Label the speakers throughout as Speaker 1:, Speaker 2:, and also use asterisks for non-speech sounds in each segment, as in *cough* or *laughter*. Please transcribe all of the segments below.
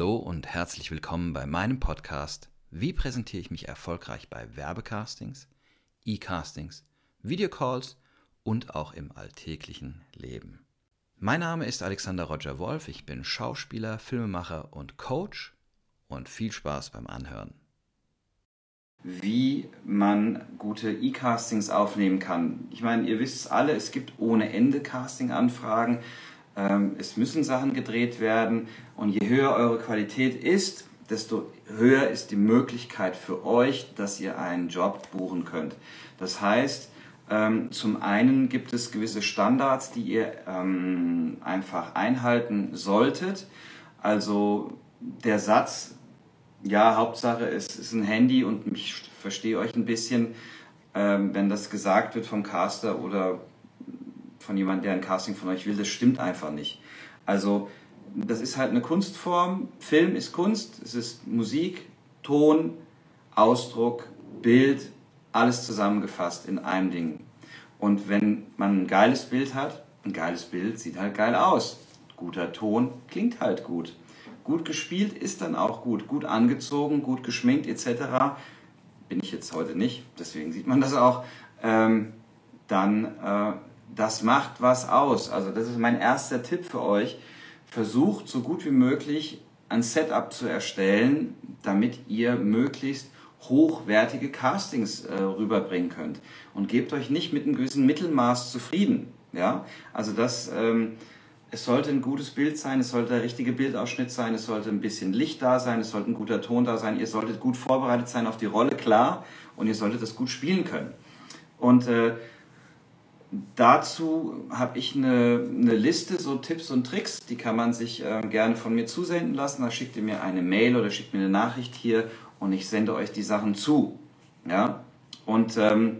Speaker 1: Hallo und herzlich willkommen bei meinem Podcast Wie präsentiere ich mich erfolgreich bei Werbecastings, E-Castings, Videocalls und auch im alltäglichen Leben. Mein Name ist Alexander Roger Wolf, ich bin Schauspieler, Filmemacher und Coach und viel Spaß beim Anhören.
Speaker 2: Wie man gute E-Castings aufnehmen kann. Ich meine, ihr wisst es alle, es gibt ohne Ende Casting-Anfragen. Ähm, es müssen Sachen gedreht werden und je höher eure Qualität ist, desto höher ist die Möglichkeit für euch, dass ihr einen Job buchen könnt. Das heißt, ähm, zum einen gibt es gewisse Standards, die ihr ähm, einfach einhalten solltet. Also der Satz, ja, Hauptsache es ist ein Handy und ich verstehe euch ein bisschen, wenn das gesagt wird vom Caster oder von jemandem, der ein Casting von euch will, das stimmt einfach nicht. Also das ist halt eine Kunstform. Film ist Kunst, es ist Musik, Ton, Ausdruck, Bild, alles zusammengefasst in einem Ding. Und wenn man ein geiles Bild hat, ein geiles Bild sieht halt geil aus. Guter Ton klingt halt gut. Gut gespielt ist dann auch gut. Gut angezogen, gut geschminkt etc. Bin ich jetzt heute nicht, deswegen sieht man das auch. Ähm, dann äh, das macht was aus. Also das ist mein erster Tipp für euch. Versucht so gut wie möglich ein Setup zu erstellen, damit ihr möglichst hochwertige Castings äh, rüberbringen könnt. Und gebt euch nicht mit einem gewissen Mittelmaß zufrieden. Ja? Also das, ähm, es sollte ein gutes Bild sein, es sollte der richtige Bildausschnitt sein, es sollte ein bisschen Licht da sein, es sollte ein guter Ton da sein, ihr solltet gut vorbereitet sein auf die Rolle, klar, und ihr solltet das gut spielen können. Und äh, Dazu habe ich eine, eine, Liste, so Tipps und Tricks, die kann man sich äh, gerne von mir zusenden lassen. Da schickt ihr mir eine Mail oder schickt mir eine Nachricht hier und ich sende euch die Sachen zu. Ja? Und ähm,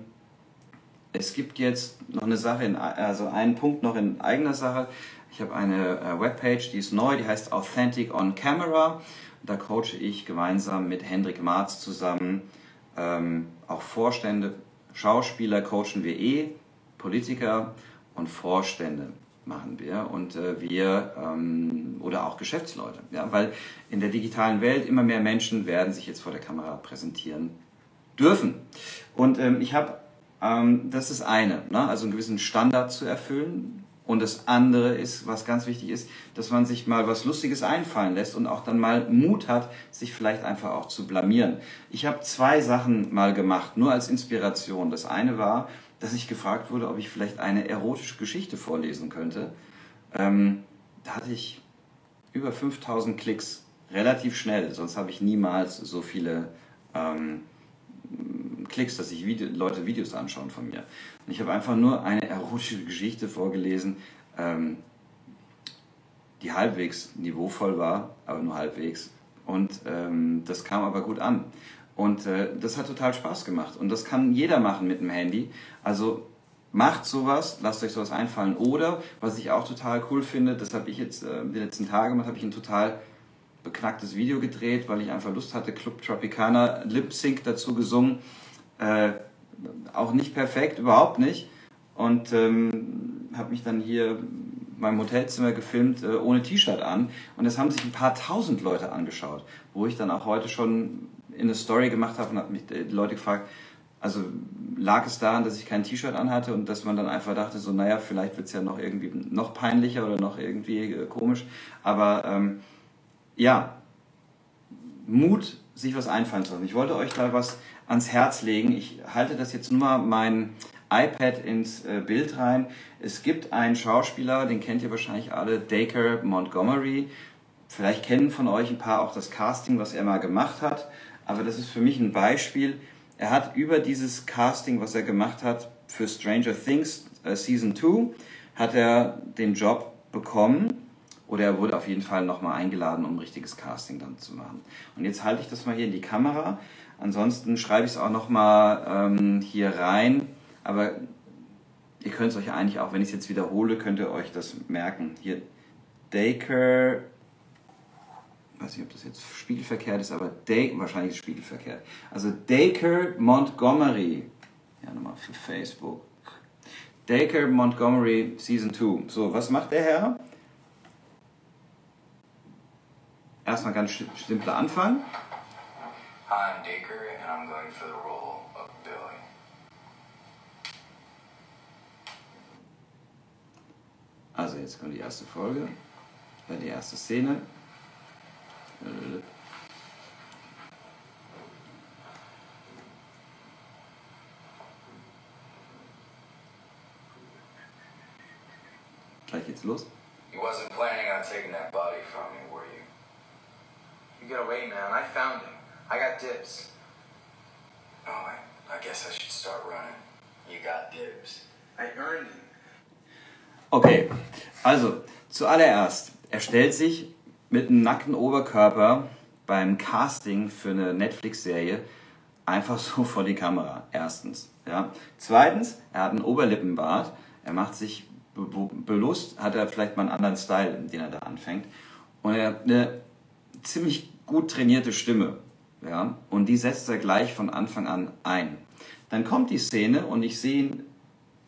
Speaker 2: es gibt jetzt noch eine Sache, in, also einen Punkt noch in eigener Sache. Ich habe eine äh, Webpage, die ist neu, die heißt Authentic on Camera. Da coache ich gemeinsam mit Hendrik Marz zusammen ähm, auch Vorstände, Schauspieler coachen wir eh Politiker und Vorstände machen wir und äh, wir ähm, oder auch Geschäftsleute, ja, weil in der digitalen Welt immer mehr Menschen werden sich jetzt vor der Kamera präsentieren dürfen. Und ähm, ich habe, ähm, das ist eine, ne, also einen gewissen Standard zu erfüllen. Und das andere ist, was ganz wichtig ist, dass man sich mal was Lustiges einfallen lässt und auch dann mal Mut hat, sich vielleicht einfach auch zu blamieren. Ich habe zwei Sachen mal gemacht, nur als Inspiration. Das eine war, dass ich gefragt wurde, ob ich vielleicht eine erotische Geschichte vorlesen könnte. Ähm, da hatte ich über 5000 Klicks relativ schnell, sonst habe ich niemals so viele ähm, Klicks, dass sich Video, Leute Videos anschauen von mir. Und ich habe einfach nur eine erotische Geschichte vorgelesen, ähm, die halbwegs niveauvoll war, aber nur halbwegs. Und ähm, das kam aber gut an. Und äh, das hat total Spaß gemacht. Und das kann jeder machen mit dem Handy. Also macht sowas, lasst euch sowas einfallen. Oder, was ich auch total cool finde, das habe ich jetzt äh, die letzten Tage gemacht, habe ich ein total beknacktes Video gedreht, weil ich einfach Lust hatte, Club Tropicana Lip Sync dazu gesungen. Äh, auch nicht perfekt, überhaupt nicht. Und ähm, habe mich dann hier in meinem Hotelzimmer gefilmt, äh, ohne T-Shirt an. Und das haben sich ein paar tausend Leute angeschaut, wo ich dann auch heute schon in eine Story gemacht habe und habe mich die Leute gefragt, also lag es daran, dass ich kein T-Shirt anhatte und dass man dann einfach dachte, so, naja, vielleicht wird es ja noch irgendwie noch peinlicher oder noch irgendwie äh, komisch. Aber ähm, ja, Mut, sich was einfallen zu lassen. Ich wollte euch da was ans Herz legen. Ich halte das jetzt nur mal mein iPad ins äh, Bild rein. Es gibt einen Schauspieler, den kennt ihr wahrscheinlich alle, Dacre Montgomery. Vielleicht kennen von euch ein paar auch das Casting, was er mal gemacht hat aber das ist für mich ein Beispiel. Er hat über dieses Casting, was er gemacht hat für Stranger Things äh, Season 2, hat er den Job bekommen oder er wurde auf jeden Fall nochmal eingeladen, um ein richtiges Casting dann zu machen. Und jetzt halte ich das mal hier in die Kamera. Ansonsten schreibe ich es auch nochmal ähm, hier rein. Aber ihr könnt es euch eigentlich auch, wenn ich es jetzt wiederhole, könnt ihr euch das merken. Hier Dacre weiß nicht, ob das jetzt spiegelverkehrt ist, aber Day, wahrscheinlich ist spiegelverkehrt. Also Dacre Montgomery, ja nochmal für Facebook. Dacre Montgomery Season 2. So, was macht der Herr? erstmal ganz simpler Anfang.
Speaker 3: Hi, I'm Dacre, and I'm going for the role of Billy.
Speaker 2: Also jetzt kommt die erste Folge, die erste Szene. Gleich geht's los.
Speaker 3: You wasn't planning on taking that body from me, were you?
Speaker 4: You get away, man. I found him. I got dibs.
Speaker 3: Oh, I, I guess I should start running. You got dibs.
Speaker 4: I earned him.
Speaker 2: Okay, also zuallererst, er stellt sich mit einem nackten Oberkörper beim Casting für eine Netflix-Serie einfach so *laughs* vor die Kamera. Erstens. Ja. Zweitens, er hat einen Oberlippenbart. Er macht sich be be- bewusst, hat er vielleicht mal einen anderen Style, den er da anfängt. Und er hat eine ziemlich gut trainierte Stimme. Ja. Und die setzt er gleich von Anfang an ein. Dann kommt die Szene und ich sehe ihn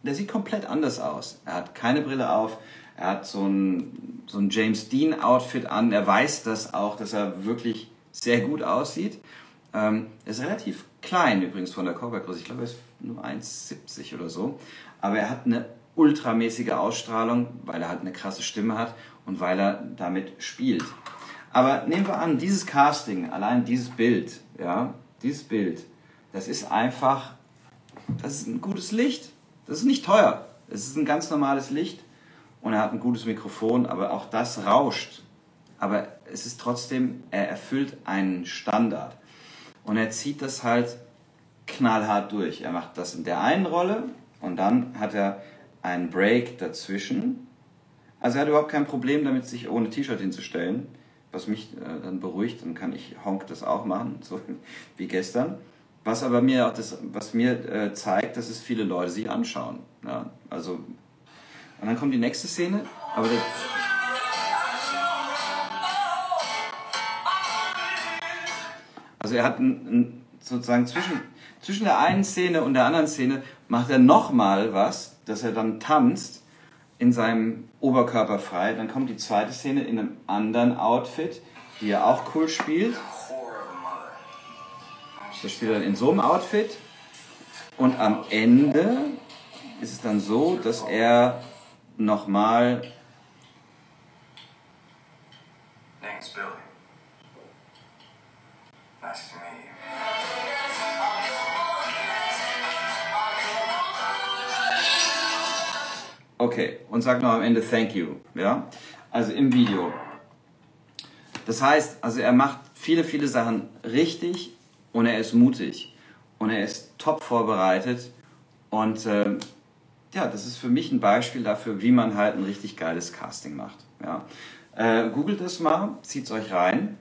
Speaker 2: der sieht komplett anders aus. Er hat keine Brille auf, er hat so ein, so ein James Dean Outfit an, er weiß das auch, dass er wirklich sehr gut aussieht. Ähm, er ist relativ klein übrigens von der Körpergröße, ich glaube er ist nur 1,70 oder so, aber er hat eine ultramäßige Ausstrahlung, weil er halt eine krasse Stimme hat und weil er damit spielt. Aber nehmen wir an, dieses Casting, allein dieses Bild, ja, dieses Bild, das ist einfach das ist ein gutes Licht. Das ist nicht teuer. Es ist ein ganz normales Licht und er hat ein gutes Mikrofon, aber auch das rauscht. Aber es ist trotzdem, er erfüllt einen Standard. Und er zieht das halt knallhart durch. Er macht das in der einen Rolle und dann hat er einen Break dazwischen. Also er hat überhaupt kein Problem damit, sich ohne T-Shirt hinzustellen, was mich äh, dann beruhigt. Dann kann ich Honk das auch machen, *laughs* so wie gestern. Was aber mir auch das, was mir äh, zeigt, dass es viele Leute sich anschauen. Ja, also und dann kommt die nächste Szene, aber das, also er hat ein, ein, sozusagen zwischen zwischen der einen Szene und der anderen Szene macht er nochmal was, dass er dann tanzt in seinem Oberkörper frei. Dann kommt die zweite Szene in einem anderen Outfit, die er auch cool spielt. Das spielt er dann in so einem Outfit. Und am Ende ist es dann so, dass er nochmal.
Speaker 3: Name's Billy. Nice to meet you.
Speaker 2: Okay, und sagt noch am Ende Thank you. Ja? Also im Video. Das heißt, also er macht viele, viele Sachen richtig und er ist mutig. Und er ist top vorbereitet. Und ähm, ja, das ist für mich ein Beispiel dafür, wie man halt ein richtig geiles Casting macht. Ja. Äh, googelt das mal, zieht euch rein.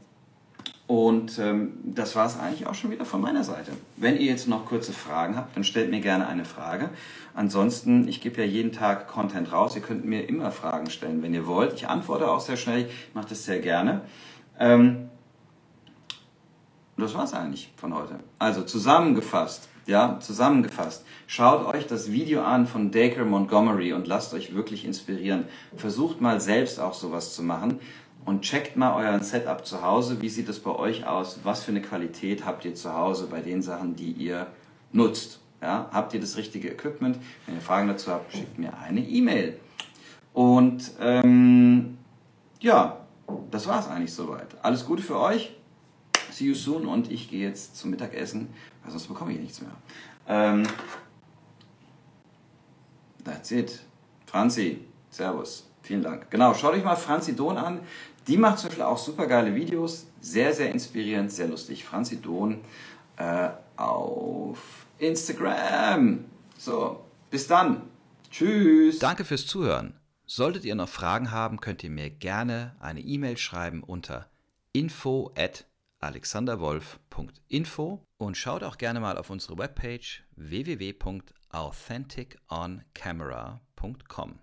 Speaker 2: Und ähm, das war es eigentlich auch schon wieder von meiner Seite. Wenn ihr jetzt noch kurze Fragen habt, dann stellt mir gerne eine Frage. Ansonsten, ich gebe ja jeden Tag Content raus. Ihr könnt mir immer Fragen stellen, wenn ihr wollt. Ich antworte auch sehr schnell. Ich mache das sehr gerne. Ähm, das war's eigentlich von heute. Also zusammengefasst, ja, zusammengefasst. Schaut euch das Video an von Dacre Montgomery und lasst euch wirklich inspirieren. Versucht mal selbst auch sowas zu machen und checkt mal euren Setup zu Hause. Wie sieht es bei euch aus? Was für eine Qualität habt ihr zu Hause bei den Sachen, die ihr nutzt? Ja, habt ihr das richtige Equipment? Wenn ihr Fragen dazu habt, schickt mir eine E-Mail. Und ähm, ja, das war's eigentlich soweit. Alles Gute für euch. See you soon und ich gehe jetzt zum Mittagessen, weil sonst bekomme ich nichts mehr. Ähm, that's it. Franzi, Servus. Vielen Dank. Genau, schaut euch mal Franzi Dohn an. Die macht zum Beispiel auch super geile Videos. Sehr, sehr inspirierend, sehr lustig. Franzi Dohn äh, auf Instagram. So, bis dann. Tschüss.
Speaker 1: Danke fürs Zuhören. Solltet ihr noch Fragen haben, könnt ihr mir gerne eine E-Mail schreiben unter info at alexanderwolf.info und schaut auch gerne mal auf unsere Webpage www.authenticoncamera.com.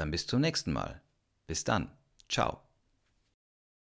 Speaker 2: Dann bis zum nächsten Mal. Bis dann. Ciao.